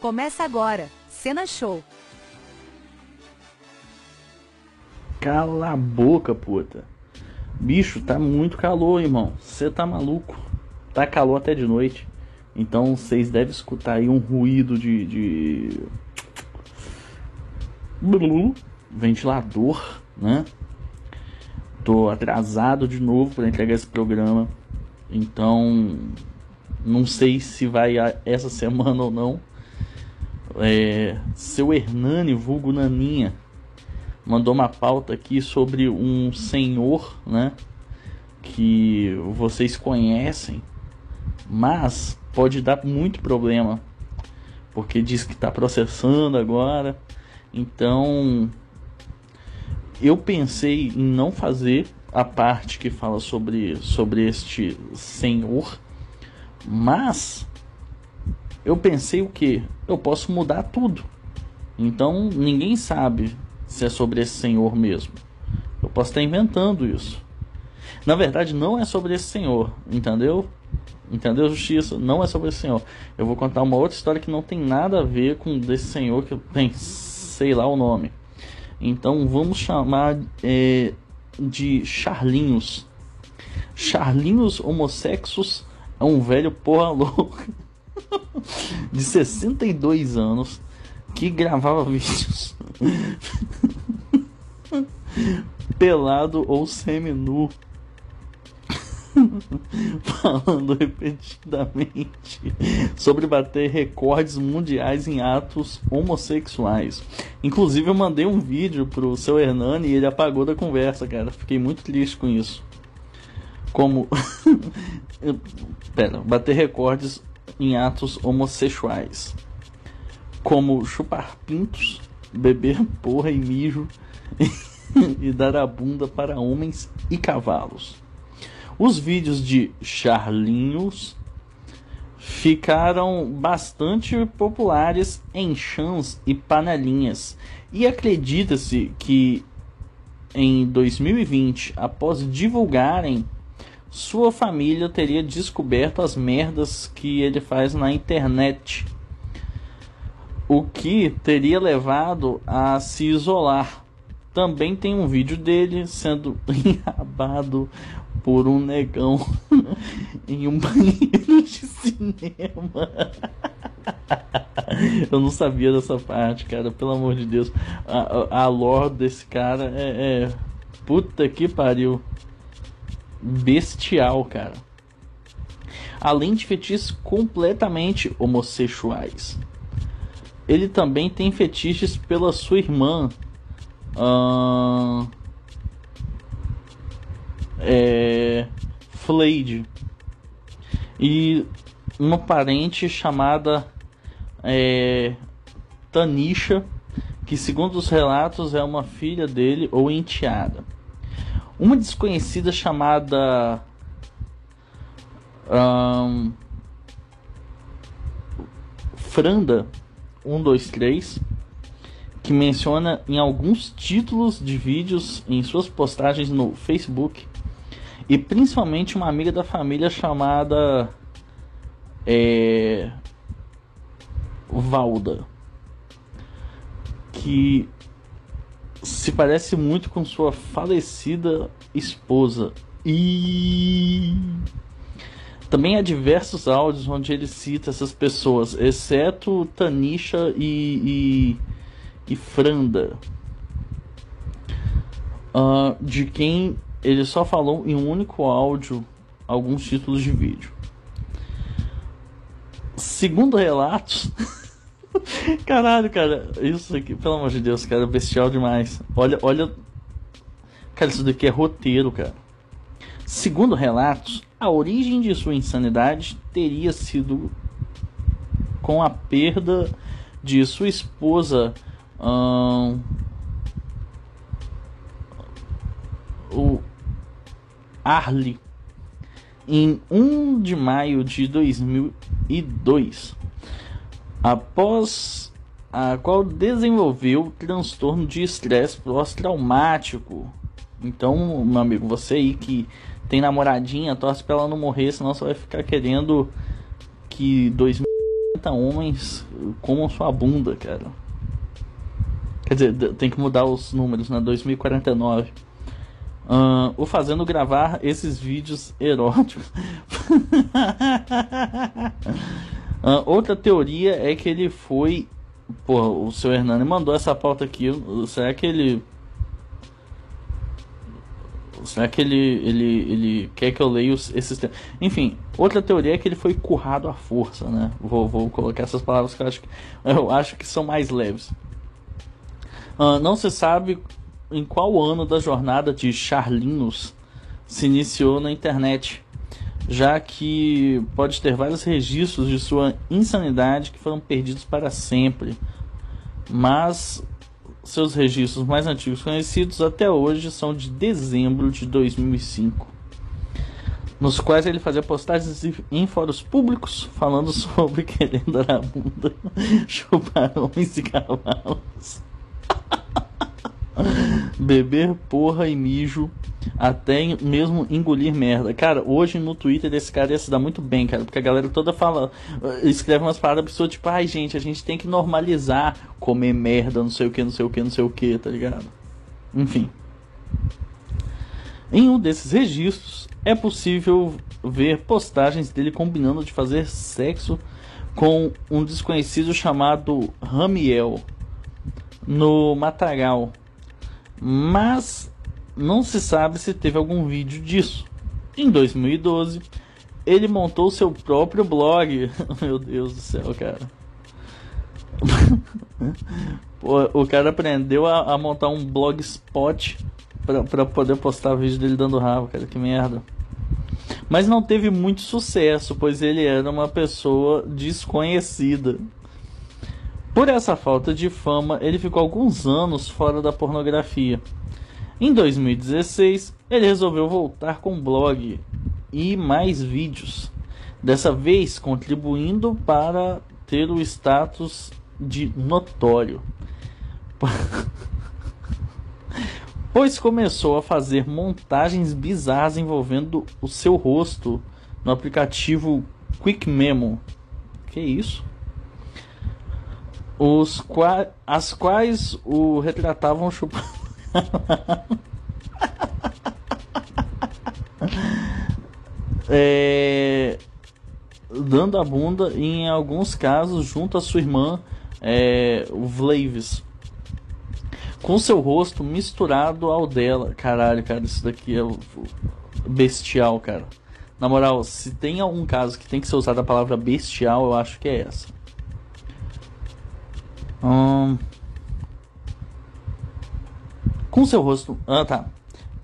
Começa agora, Cena Show. Cala a boca, puta. Bicho, tá muito calor, irmão. Você tá maluco. Tá calor até de noite. Então vocês devem escutar aí um ruído de. de... Ventilador, né? Tô atrasado de novo para entregar esse programa. Então. Não sei se vai essa semana ou não. É, seu Hernani, vulgo Naninha, mandou uma pauta aqui sobre um senhor, né? Que vocês conhecem, mas pode dar muito problema, porque diz que está processando agora. Então, eu pensei em não fazer a parte que fala sobre, sobre este senhor, mas eu pensei o que? Eu posso mudar tudo. Então ninguém sabe se é sobre esse senhor mesmo. Eu posso estar inventando isso. Na verdade, não é sobre esse senhor, entendeu? Entendeu, justiça? Não é sobre esse senhor. Eu vou contar uma outra história que não tem nada a ver com desse senhor que tem, sei lá o nome. Então vamos chamar é, de Charlinhos. Charlinhos homossexos é um velho porra louca. de 62 anos que gravava vídeos pelado ou semi-nu falando repetidamente sobre bater recordes mundiais em atos homossexuais. Inclusive eu mandei um vídeo pro seu Hernani e ele apagou da conversa, cara. Fiquei muito triste com isso. Como Pera, bater recordes em atos homossexuais, como chupar pintos, beber porra e mijo e dar a bunda para homens e cavalos. Os vídeos de Charlinhos ficaram bastante populares em chãs e panelinhas, e acredita-se que em 2020, após divulgarem sua família teria descoberto as merdas que ele faz na internet, o que teria levado a se isolar. Também tem um vídeo dele sendo enrabado por um negão em um banheiro de cinema. Eu não sabia dessa parte, cara. Pelo amor de Deus. A, a, lore desse cara é, é. Puta que pariu bestial, cara. Além de fetiches completamente homossexuais. Ele também tem fetiches pela sua irmã. Uh, é. E uma parente chamada é, Tanisha, que segundo os relatos é uma filha dele ou enteada. Uma desconhecida chamada. Um, Franda 123 que menciona em alguns títulos de vídeos em suas postagens no Facebook e principalmente uma amiga da família chamada é, Valda que se parece muito com sua falecida esposa. E também há diversos áudios onde ele cita essas pessoas, exceto Tanisha e, e, e Franda, uh, de quem ele só falou em um único áudio alguns títulos de vídeo. Segundo relatos. Caralho, cara, isso aqui, pelo amor de Deus, cara, bestial demais. Olha, olha. Cara, isso daqui é roteiro, cara. Segundo relatos, a origem de sua insanidade teria sido com a perda de sua esposa. Hum, o Arlie em 1 de maio de 2002 após a qual desenvolveu transtorno de estresse pós-traumático. Então, meu amigo, você aí que tem namoradinha, torce pra ela não morrer, senão você vai ficar querendo que 2000 homens comam sua bunda, cara. Quer dizer, tem que mudar os números, né? 2049. Uh, o fazendo gravar esses vídeos eróticos. uh, outra teoria é que ele foi. Pô, o seu Hernani mandou essa pauta aqui. Será que ele. Será que ele, ele, ele quer que eu leia esses Enfim, outra teoria é que ele foi currado à força, né? Vou, vou colocar essas palavras que eu acho que, eu acho que são mais leves. Uh, não se sabe em qual ano da jornada de Charlinhos se iniciou na internet, já que pode ter vários registros de sua insanidade que foram perdidos para sempre. Mas seus registros mais antigos conhecidos até hoje são de dezembro de 2005, nos quais ele fazia postagens em fóruns públicos falando sobre querendo a bunda, chupar homens e cavalos. Beber porra e mijo até mesmo engolir merda. Cara, hoje no Twitter esse cara ia se dar muito bem, cara, porque a galera toda fala, eh, escreve umas paradas absurdas, tipo, ai gente, a gente tem que normalizar comer merda, não sei o que, não sei o que, não sei o que, tá ligado? Enfim. Em um desses registros é possível ver postagens dele combinando de fazer sexo com um desconhecido chamado Ramiel no Matagal, mas não se sabe se teve algum vídeo disso. Em 2012, ele montou seu próprio blog. Meu Deus do céu, cara. O cara aprendeu a, a montar um blogspot pra, pra poder postar vídeo dele dando rabo, cara. Que merda. Mas não teve muito sucesso, pois ele era uma pessoa desconhecida. Por essa falta de fama, ele ficou alguns anos fora da pornografia. Em 2016, ele resolveu voltar com blog e mais vídeos, dessa vez contribuindo para ter o status de notório. pois começou a fazer montagens bizarras envolvendo o seu rosto no aplicativo Quick Memo. Que isso? Os qua as quais o retratavam chupando. é, dando a bunda em alguns casos junto à sua irmã é, Vlaves com seu rosto misturado ao dela. Caralho cara isso daqui é bestial cara. Na moral se tem algum caso que tem que ser usada a palavra bestial eu acho que é essa Hum, com seu rosto. Ah, tá.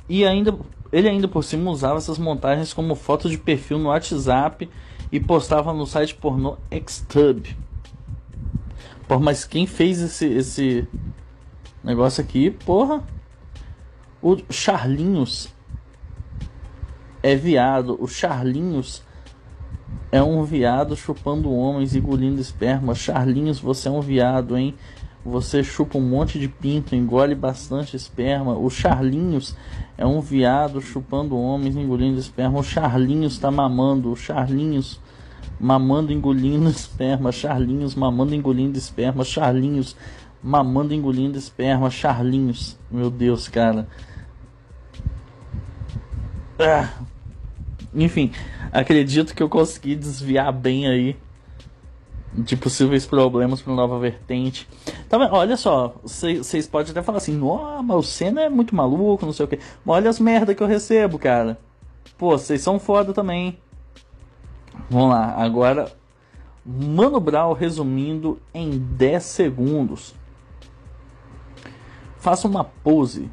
E ainda ele ainda por cima usava essas montagens como foto de perfil no WhatsApp e postava no site pornô Xtub. Por mas quem fez esse esse negócio aqui, porra? O Charlinhos é viado. O Charlinhos é um viado chupando homens engolindo esperma. Charlinhos, você é um viado, hein? Você chupa um monte de pinto, engole bastante esperma. O Charlinhos é um viado chupando homens, engolindo esperma. O Charlinhos tá mamando. O Charlinhos mamando, engolindo esperma. Charlinhos mamando, engolindo esperma. Charlinhos mamando, engolindo esperma. Charlinhos. Meu Deus, cara. Ah. Enfim, acredito que eu consegui desviar bem aí de possíveis problemas para nova vertente. Tá? Olha só, vocês podem até falar assim, Nossa, mas o Senna é muito maluco, não sei o. Mas olha as merda que eu recebo, cara. Pô, vocês são foda também. Vamos lá, agora Mano Brown resumindo em 10 segundos. Faça uma pose.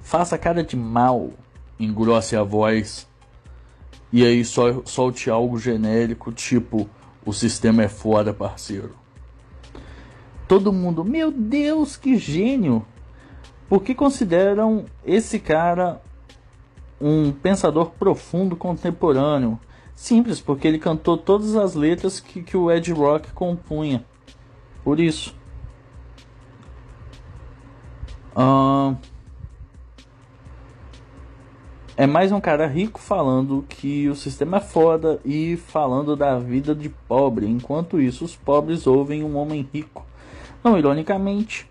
Faça cara de mal. Engrosse a voz e aí solte algo genérico, tipo, o sistema é foda, parceiro. Todo mundo, meu Deus, que gênio! Por que consideram esse cara um pensador profundo contemporâneo? Simples, porque ele cantou todas as letras que, que o Ed Rock compunha. Por isso. Uh... É mais um cara rico falando que o sistema é foda e falando da vida de pobre. Enquanto isso, os pobres ouvem um homem rico. Não ironicamente,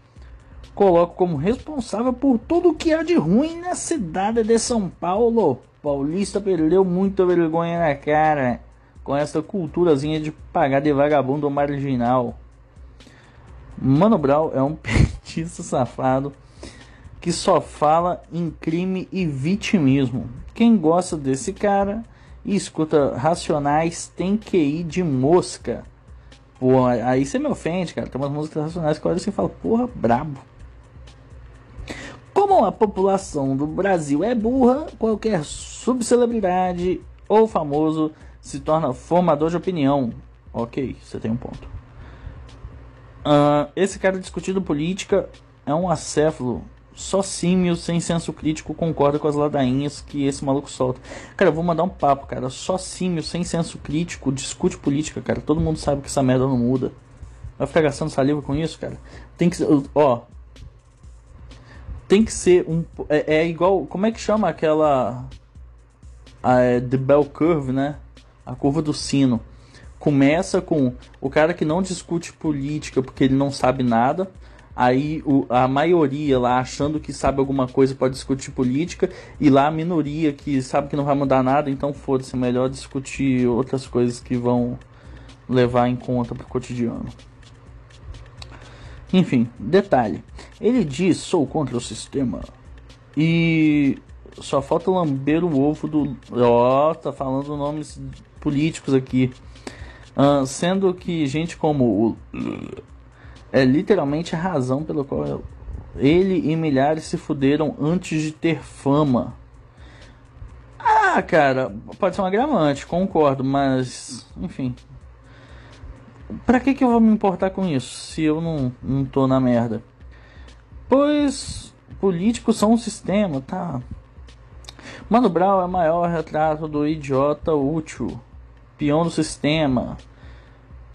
coloco como responsável por tudo que há de ruim na cidade de São Paulo. Paulista perdeu muita vergonha na cara com essa culturazinha de pagar de vagabundo marginal. Mano Brown é um petista safado que só fala em crime e vitimismo. Quem gosta desse cara e escuta Racionais tem que ir de mosca. Pô, aí você me ofende, cara. Tem umas músicas racionais que olha assim e fala, porra, brabo. Como a população do Brasil é burra, qualquer subcelebridade ou famoso se torna formador de opinião. Ok, você tem um ponto. Uh, esse cara discutindo política é um acéfalo só símio sem senso crítico concorda com as ladainhas que esse maluco solta. Cara, eu vou mandar um papo, cara. Só símio sem senso crítico discute política, cara. Todo mundo sabe que essa merda não muda. Vai ficar gastando saliva com isso, cara? Tem que. Ó. Tem que ser um. É, é igual. Como é que chama aquela. A, é, The Bell Curve, né? A curva do sino. Começa com o cara que não discute política porque ele não sabe nada aí o, a maioria lá achando que sabe alguma coisa pode discutir política e lá a minoria que sabe que não vai mudar nada, então foda-se, é melhor discutir outras coisas que vão levar em conta pro cotidiano. Enfim, detalhe. Ele diz: sou contra o sistema. E só falta lamber o ovo do. Ó, oh, tá falando nomes políticos aqui. Uh, sendo que gente como o é literalmente a razão pela qual ele e milhares se fuderam antes de ter fama. Ah, cara, pode ser um agravante, concordo, mas enfim. Pra que, que eu vou me importar com isso se eu não, não tô na merda? Pois políticos são um sistema, tá? Mano Brown é o maior retrato do idiota útil, peão do sistema.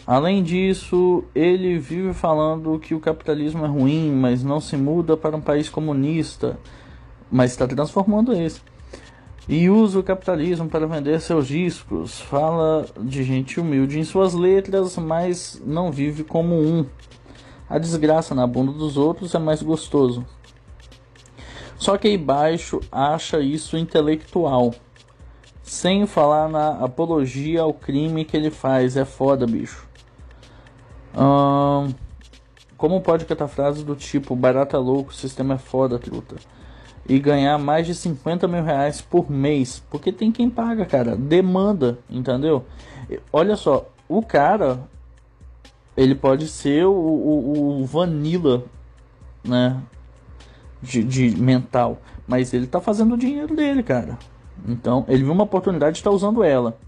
Além disso, ele vive falando que o capitalismo é ruim, mas não se muda para um país comunista, mas está transformando esse. E usa o capitalismo para vender seus discos. Fala de gente humilde em suas letras, mas não vive como um. A desgraça na bunda dos outros é mais gostoso. Só que aí baixo acha isso intelectual. Sem falar na apologia ao crime que ele faz. É foda, bicho. Como pode cantar frases do tipo barata louco, o sistema é foda, truta? E ganhar mais de 50 mil reais por mês. Porque tem quem paga, cara. Demanda, entendeu? Olha só, o cara ele pode ser o, o, o vanilla, né? De, de, mental. Mas ele tá fazendo o dinheiro dele, cara. Então, ele viu uma oportunidade de estar tá usando ela.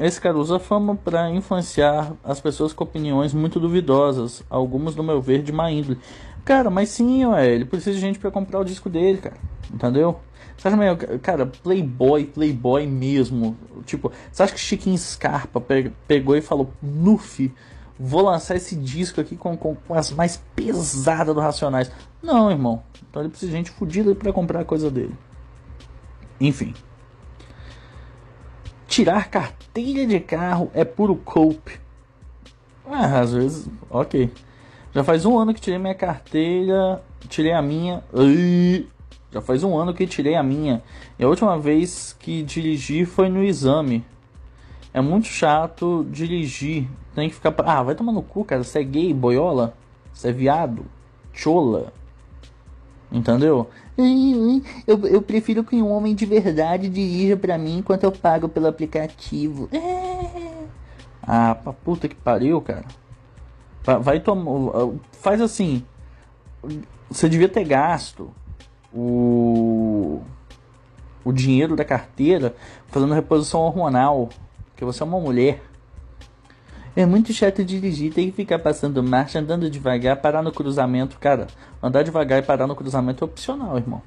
Esse cara usa fama para influenciar as pessoas com opiniões muito duvidosas, algumas, no meu ver, de má índole. Cara, mas sim, ué, ele precisa de gente para comprar o disco dele, cara. Entendeu? Você acha meio, cara, Playboy, Playboy mesmo. Tipo, você acha que Chiquinho Scarpa pegou e falou: Nuf, vou lançar esse disco aqui com, com, com, as mais pesadas do Racionais? Não, irmão. Então ele precisa de gente fodida para comprar a coisa dele. Enfim. Tirar carteira de carro é puro cope. Ah, às vezes, ok. Já faz um ano que tirei minha carteira, tirei a minha. Já faz um ano que tirei a minha. E a última vez que dirigi foi no exame. É muito chato dirigir. Tem que ficar. Ah, vai tomar no cu, cara. Você é gay, boiola? Você é viado? Chola? Entendeu? Eu, eu prefiro que um homem de verdade dirija para mim enquanto eu pago pelo aplicativo. É. Ah, pra puta que pariu, cara. Vai tomar. Faz assim. Você devia ter gasto o. O dinheiro da carteira fazendo reposição hormonal. Porque você é uma mulher. É muito chato dirigir, tem que ficar passando marcha, andando devagar, parar no cruzamento. Cara, andar devagar e parar no cruzamento é opcional, irmão.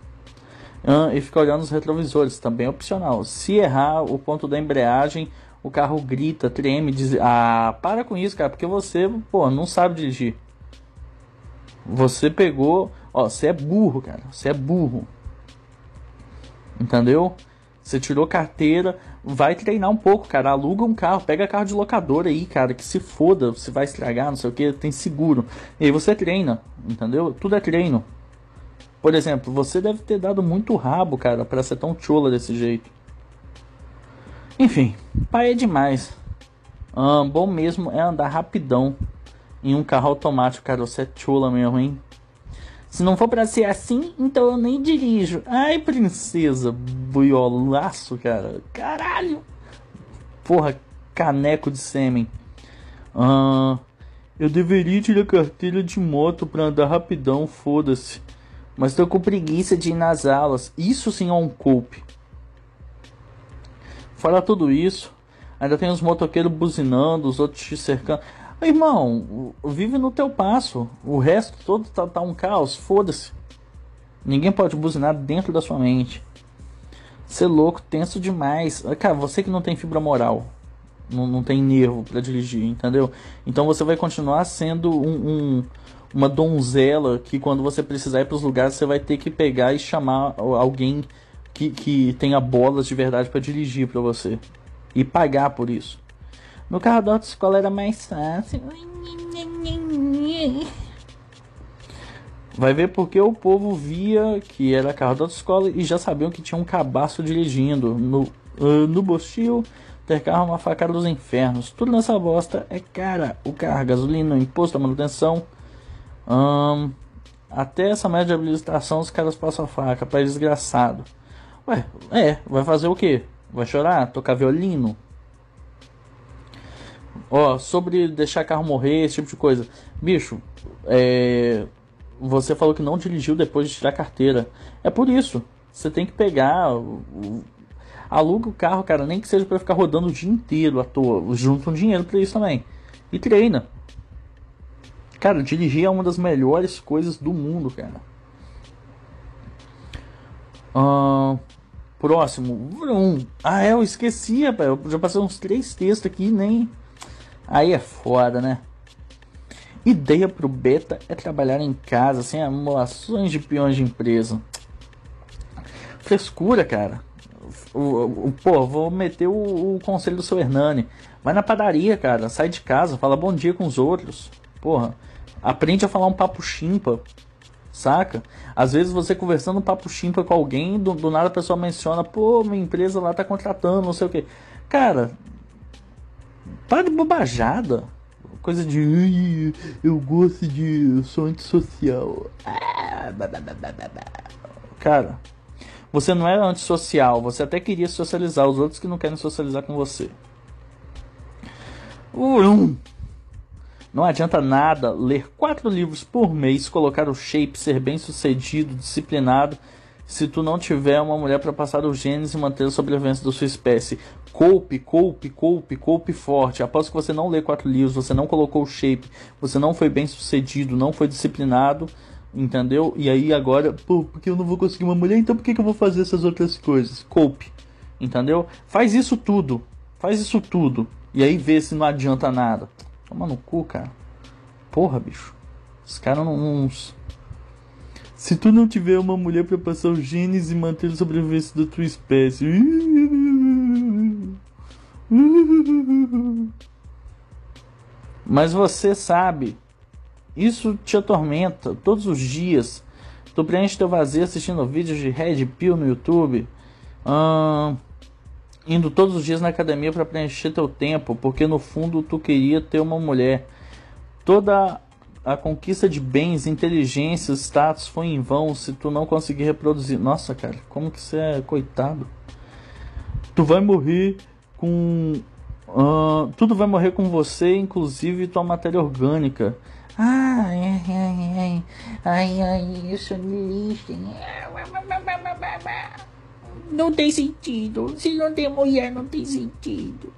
E ficar olhando os retrovisores, também é opcional. Se errar o ponto da embreagem, o carro grita, treme, diz: Ah, para com isso, cara, porque você, pô, não sabe dirigir. Você pegou, ó, você é burro, cara, você é burro. Entendeu? Você tirou carteira, vai treinar um pouco, cara. Aluga um carro, pega carro de locador aí, cara, que se foda, você vai estragar, não sei o que, tem seguro. E aí você treina, entendeu? Tudo é treino. Por exemplo, você deve ter dado muito rabo, cara, para ser tão chola desse jeito. Enfim, pai é demais. Ah, bom mesmo é andar rapidão em um carro automático, cara. Você é chola mesmo, hein? Se não for para ser assim, então eu nem dirijo. Ai, princesa, buiolaço, cara. Caralho. Porra, caneco de sêmen. Ah, eu deveria tirar carteira de moto pra andar rapidão, foda-se. Mas tô com preguiça de ir nas aulas. Isso sim é um culpe. Fora tudo isso, ainda tem os motoqueiros buzinando, os outros te cercando. Irmão, vive no teu passo. O resto todo tá, tá um caos. Foda-se. Ninguém pode buzinar dentro da sua mente. Ser louco, tenso demais. Cara, você que não tem fibra moral. Não, não tem nervo para dirigir, entendeu? Então você vai continuar sendo um, um, uma donzela que quando você precisar ir para os lugares você vai ter que pegar e chamar alguém que, que tenha bolas de verdade para dirigir para você. E pagar por isso. No carro da autoescola era mais fácil. Vai ver porque o povo via que era carro da autoescola e já sabiam que tinha um cabaço dirigindo. No, uh, no Bostil, ter carro é uma facada dos infernos. Tudo nessa bosta é cara. O carro, a gasolina, o imposto, a manutenção. Até essa média de habilitação os caras passam a faca. Pai desgraçado. Ué, é, vai fazer o quê? Vai chorar? Tocar violino? Ó, sobre deixar carro morrer, esse tipo de coisa. Bicho, é... você falou que não dirigiu depois de tirar carteira. É por isso. Você tem que pegar. Aluga o carro, cara, nem que seja para ficar rodando o dia inteiro à toa. Junta um dinheiro para isso também. E treina. Cara, dirigir é uma das melhores coisas do mundo, cara. Uh, próximo. Um. Ah, é, eu esqueci, rapaz. Eu já passei uns três textos aqui nem. Aí é foda, né? Ideia pro beta é trabalhar em casa sem amolações de peões de empresa. Frescura, cara. O, o, pô, vou meter o, o, conselho do seu Hernani. Vai na padaria, cara. Sai de casa, fala bom dia com os outros. Porra, aprende a falar um papo chimpa. Saca? Às vezes você conversando um papo chimpa com alguém, do, do nada a pessoa menciona, pô, minha empresa lá tá contratando, não sei o que. Cara, para de bobajada. Coisa de. Eu gosto de. Eu sou antissocial. Cara, você não é antissocial. Você até queria socializar os outros que não querem socializar com você. Não adianta nada ler quatro livros por mês, colocar o shape, ser bem sucedido, disciplinado se tu não tiver uma mulher para passar os genes e manter a sobrevivência da sua espécie. Coupe, coupe, coupe, coupe forte. Após que você não lê quatro livros, você não colocou o shape, você não foi bem sucedido, não foi disciplinado, entendeu? E aí agora, pô, porque eu não vou conseguir uma mulher, então por que, que eu vou fazer essas outras coisas? Coupe, entendeu? Faz isso tudo, faz isso tudo. E aí vê se não adianta nada. Toma no cu, cara. Porra, bicho. Os caras não, não se tu não tiver uma mulher para passar os genes e manter a sobrevivência da tua espécie. Mas você sabe, isso te atormenta todos os dias. Tu preenche teu vazio assistindo vídeos de Red Pill no YouTube. Indo todos os dias na academia para preencher teu tempo, porque no fundo tu queria ter uma mulher. Toda a conquista de bens, inteligência, status foi em vão se tu não conseguir reproduzir. Nossa, cara, como que você é coitado? Tu vai morrer com. Uh, tudo vai morrer com você, inclusive tua matéria orgânica. Ai, ai, ai, ai, ai, eu sou lixo. Não tem sentido. Se não tem mulher, não tem sentido.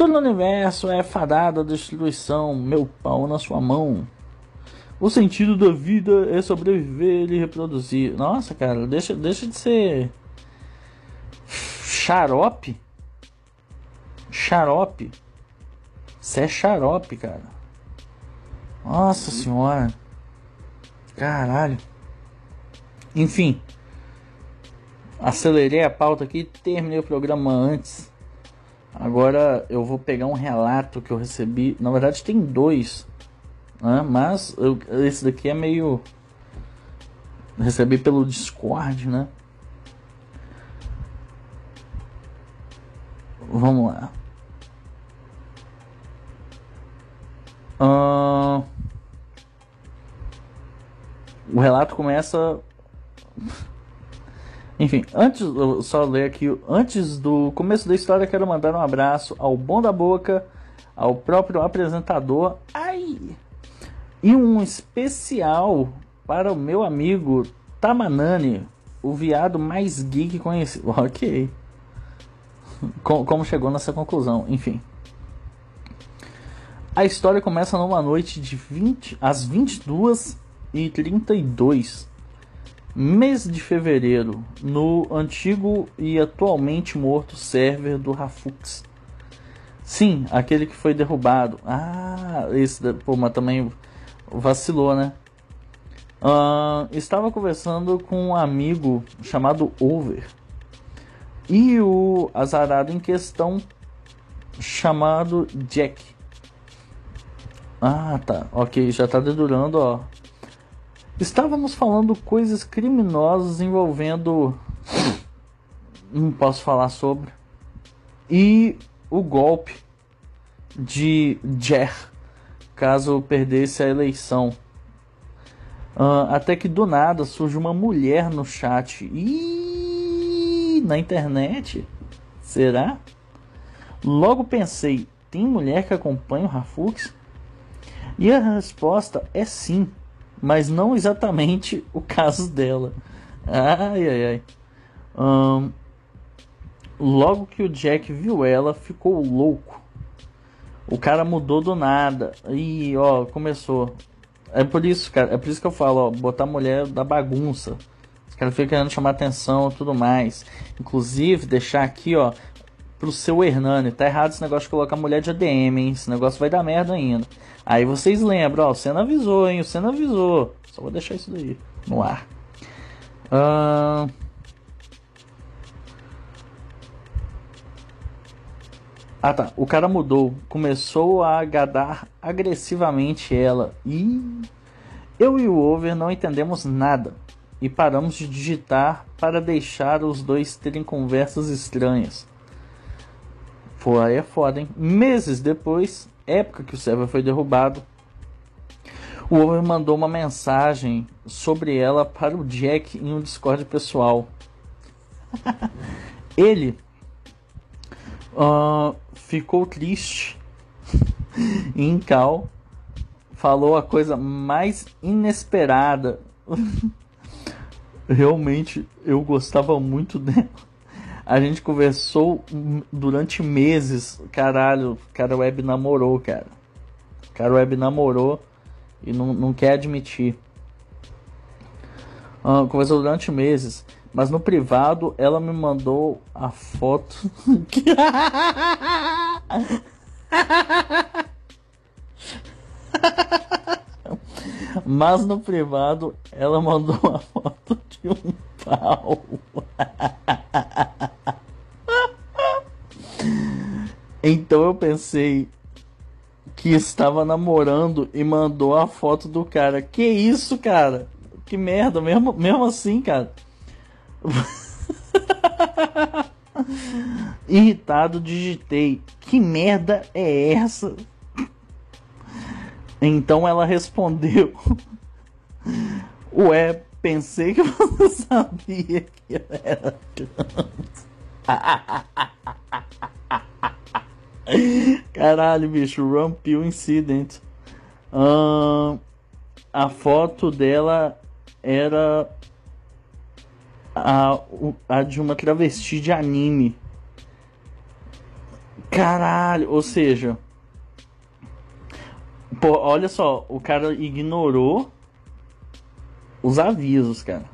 Todo o universo é fadado à destruição, meu pau na sua mão. O sentido da vida é sobreviver e reproduzir. Nossa, cara, deixa, deixa de ser xarope. Xarope. Você é xarope, cara. Nossa senhora. Caralho. Enfim. acelerei a pauta aqui, terminei o programa antes. Agora eu vou pegar um relato que eu recebi. Na verdade tem dois, né? mas eu, esse daqui é meio recebi pelo Discord, né? Vamos lá. Uh... O relato começa. Enfim, antes, só ler aqui, antes do começo da história, quero mandar um abraço ao Bom da Boca, ao próprio apresentador, ai, e um especial para o meu amigo Tamanani, o viado mais geek conhecido. Ok. Como chegou nessa conclusão, enfim. A história começa numa noite de 20 às 22 e 32 mês de fevereiro no antigo e atualmente morto server do Rafux. Sim, aquele que foi derrubado. Ah, esse pô, mas também vacilou, né? Uh, estava conversando com um amigo chamado Over e o azarado em questão chamado Jack. Ah, tá. Ok, já tá dedurando, ó. Estávamos falando coisas criminosas envolvendo. Não posso falar sobre. E o golpe de Jer, caso perdesse a eleição. Uh, até que do nada surge uma mulher no chat. E na internet? Será? Logo pensei, tem mulher que acompanha o Rafux? E a resposta é sim mas não exatamente o caso dela. Ai, ai, ai. Um, logo que o Jack viu ela, ficou louco. O cara mudou do nada. E ó, começou. É por isso, cara, é por isso que eu falo, ó, botar mulher da bagunça. Os caras ficam querendo chamar atenção e tudo mais. Inclusive, deixar aqui, ó, pro seu Hernani. Tá errado esse negócio de colocar mulher de ADM, hein? Esse negócio vai dar merda ainda. Aí vocês lembram, ó, o Senna avisou, hein? O Senna avisou. Só vou deixar isso daí no ar. Uh... Ah tá, o cara mudou, começou a agadar agressivamente ela e eu e o Over não entendemos nada e paramos de digitar para deixar os dois terem conversas estranhas. Pô, aí é foda, hein? Meses depois, época que o server foi derrubado, o Over mandou uma mensagem sobre ela para o Jack em um Discord pessoal. Ele uh, ficou triste em cal, falou a coisa mais inesperada. Realmente eu gostava muito dela. A gente conversou durante meses. Caralho, cara web namorou, cara. Cara web namorou e não, não quer admitir. Uh, conversou durante meses. Mas no privado ela me mandou a foto. Mas no privado ela mandou a foto de um pau. Então eu pensei que estava namorando e mandou a foto do cara. Que isso, cara? Que merda, mesmo, mesmo assim, cara. Irritado, digitei: Que merda é essa? Então ela respondeu: Ué, pensei que você sabia que eu era. Caralho, bicho, Rampil Incident. Uh, a foto dela era a, a de uma travesti de anime. Caralho, ou seja. Pô, olha só, o cara ignorou os avisos, cara.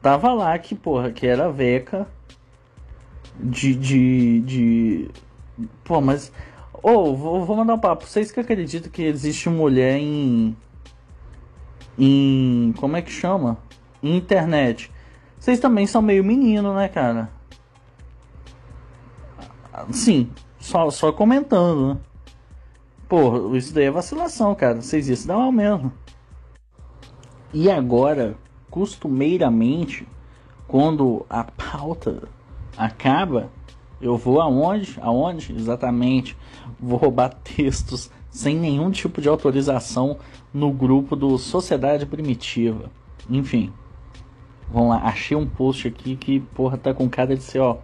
Tava lá que, porra, que era Veca de, de, de Pô, mas. Ô, oh, vou, vou mandar um papo. Vocês que acreditam que existe mulher em. Em. Como é que chama? Em internet. Vocês também são meio menino, né, cara? Sim, só, só comentando, né? Pô, isso daí é vacilação, cara. Vocês iam se dar mal mesmo. E agora, costumeiramente, quando a pauta acaba, eu vou aonde? Aonde? Exatamente. Vou roubar textos sem nenhum tipo de autorização no grupo do Sociedade Primitiva. Enfim. Vamos lá, achei um post aqui que, porra, tá com cara de ser, ó.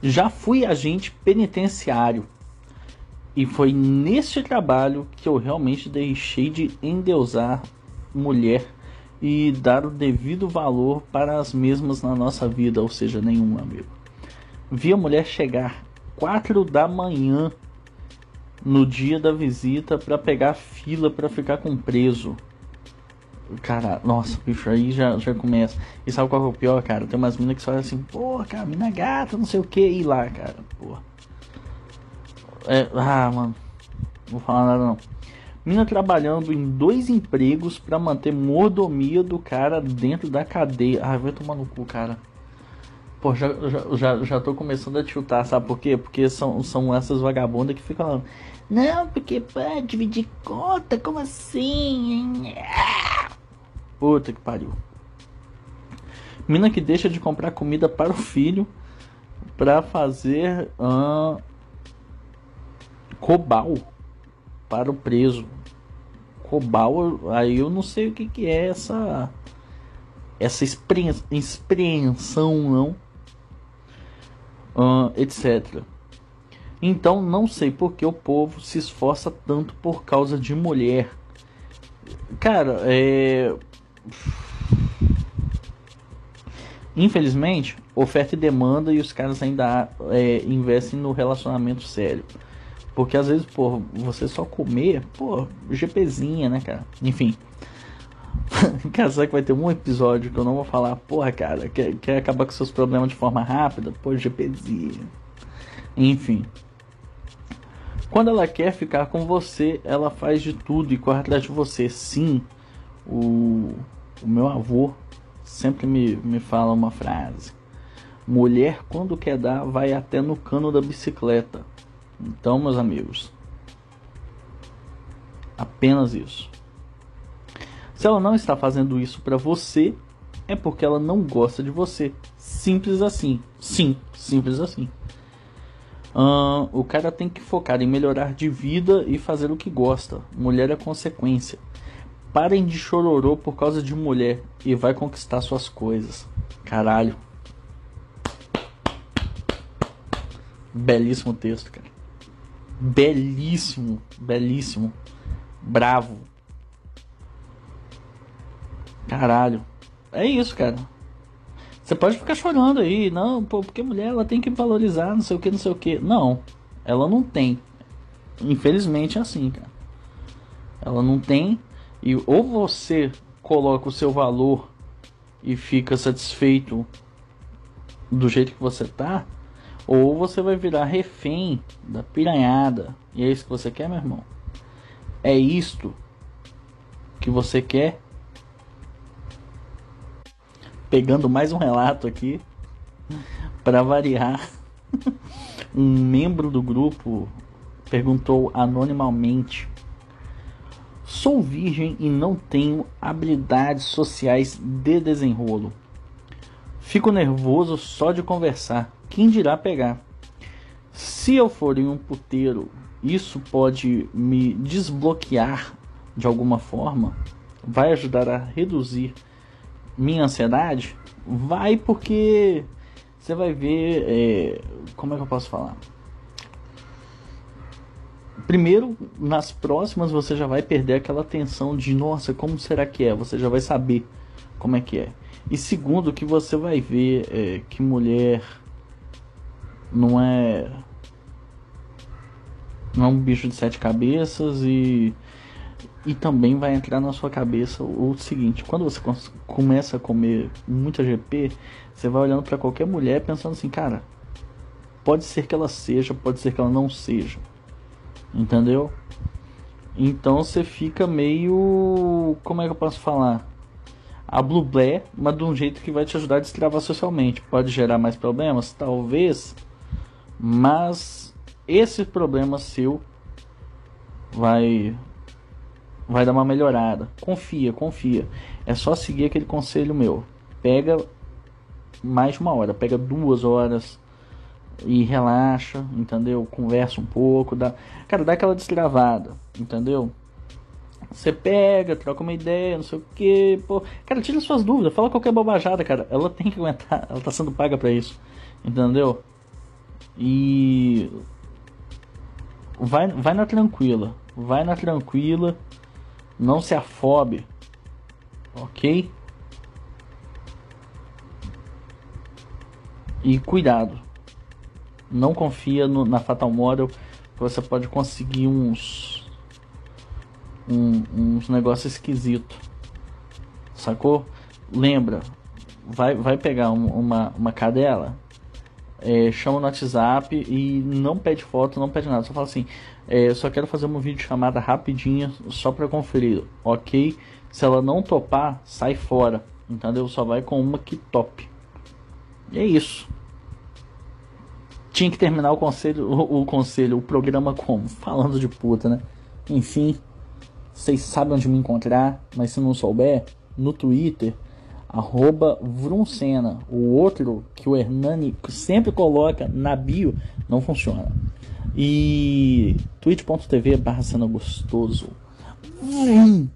Já fui agente penitenciário. E foi neste trabalho que eu realmente deixei de endeusar mulher e dar o devido valor para as mesmas na nossa vida, ou seja, nenhum amigo. Vi a mulher chegar quatro da manhã no dia da visita para pegar fila para ficar com preso. Cara, nossa, bicho, aí já, já começa. E sabe qual é o pior, cara? Tem umas minas que falam assim, porra, cara, mina gata, não sei o que, e lá, cara, porra. É, ah, mano, não vou falar nada não. Mina trabalhando em dois empregos para manter mordomia do cara dentro da cadeia. Ah, vai tomar no cu, cara. Pô, já, já, já, já tô começando a tiltar, sabe por quê? Porque são, são essas vagabundas que ficam falando, não, porque pá, dividir conta, como assim? Puta que pariu. Mina que deixa de comprar comida para o filho para fazer uh, cobal para o preso. Cobal, aí eu não sei o que, que é essa essa expreensão não, etc. Então não sei por que o povo se esforça tanto por causa de mulher. Cara, é Infelizmente, oferta e demanda e os caras ainda é, investem no relacionamento sério. Porque às vezes, pô, você só comer, pô, GPzinha, né, cara? Enfim. cara, será que vai ter um episódio que eu não vou falar, porra, cara, quer, quer acabar com seus problemas de forma rápida? Pô, GPzinha. Enfim. Quando ela quer ficar com você, ela faz de tudo e corre atrás de você. Sim, o o meu avô sempre me, me fala uma frase: Mulher, quando quer dar, vai até no cano da bicicleta. Então, meus amigos, apenas isso. Se ela não está fazendo isso para você, é porque ela não gosta de você. Simples assim. Sim, simples assim. O cara tem que focar em melhorar de vida e fazer o que gosta. Mulher é consequência. Parem de chororô por causa de mulher e vai conquistar suas coisas. Caralho. Belíssimo texto, cara. Belíssimo, belíssimo. Bravo. Caralho. É isso, cara. Você pode ficar chorando aí, não, pô, porque mulher ela tem que valorizar, não sei o que, não sei o que. Não, ela não tem. Infelizmente é assim, cara. Ela não tem e ou você coloca o seu valor e fica satisfeito do jeito que você tá, ou você vai virar refém da piranhada. E é isso que você quer, meu irmão? É isto que você quer? Pegando mais um relato aqui para variar. um membro do grupo perguntou anonimamente Sou virgem e não tenho habilidades sociais de desenrolo. Fico nervoso só de conversar. Quem dirá pegar? Se eu for em um puteiro, isso pode me desbloquear de alguma forma? Vai ajudar a reduzir minha ansiedade? Vai porque você vai ver. É, como é que eu posso falar? primeiro, nas próximas você já vai perder aquela tensão de nossa, como será que é? Você já vai saber como é que é. E segundo, que você vai ver é, que mulher não é não é um bicho de sete cabeças e e também vai entrar na sua cabeça o, seguinte: quando você começa a comer muita GP, você vai olhando para qualquer mulher pensando assim, cara, pode ser que ela seja, pode ser que ela não seja. Entendeu? Então você fica meio. Como é que eu posso falar? a Blueblé, mas de um jeito que vai te ajudar a destravar socialmente. Pode gerar mais problemas? Talvez, mas esse problema seu vai vai dar uma melhorada. Confia, confia. É só seguir aquele conselho meu. Pega mais de uma hora, pega duas horas e relaxa, entendeu? Conversa um pouco, dá, cara, dá aquela destravada, entendeu? Você pega, troca uma ideia, não sei o que, pô, cara, tira suas dúvidas, fala qualquer bobajada, cara. Ela tem que aguentar, ela tá sendo paga para isso, entendeu? E vai, vai na tranquila, vai na tranquila, não se afobe, ok? E cuidado, não confia no, na Fatal Model, você pode conseguir uns um, uns negócios esquisitos, sacou? Lembra, vai, vai pegar um, uma, uma cadela, é, chama no WhatsApp e não pede foto, não pede nada, só fala assim, é, só quero fazer uma vídeo chamada rapidinha só para conferir, ok? Se ela não topar, sai fora, entendeu? Só vai com uma que top. E é isso. Tinha que terminar o conselho, o, o conselho, o programa como? Falando de puta, né? Enfim, vocês sabem onde me encontrar, mas se não souber, no Twitter, arroba Vruncena. O outro que o Hernani sempre coloca na bio não funciona. E twitch.tv barra cena gostoso. Hum.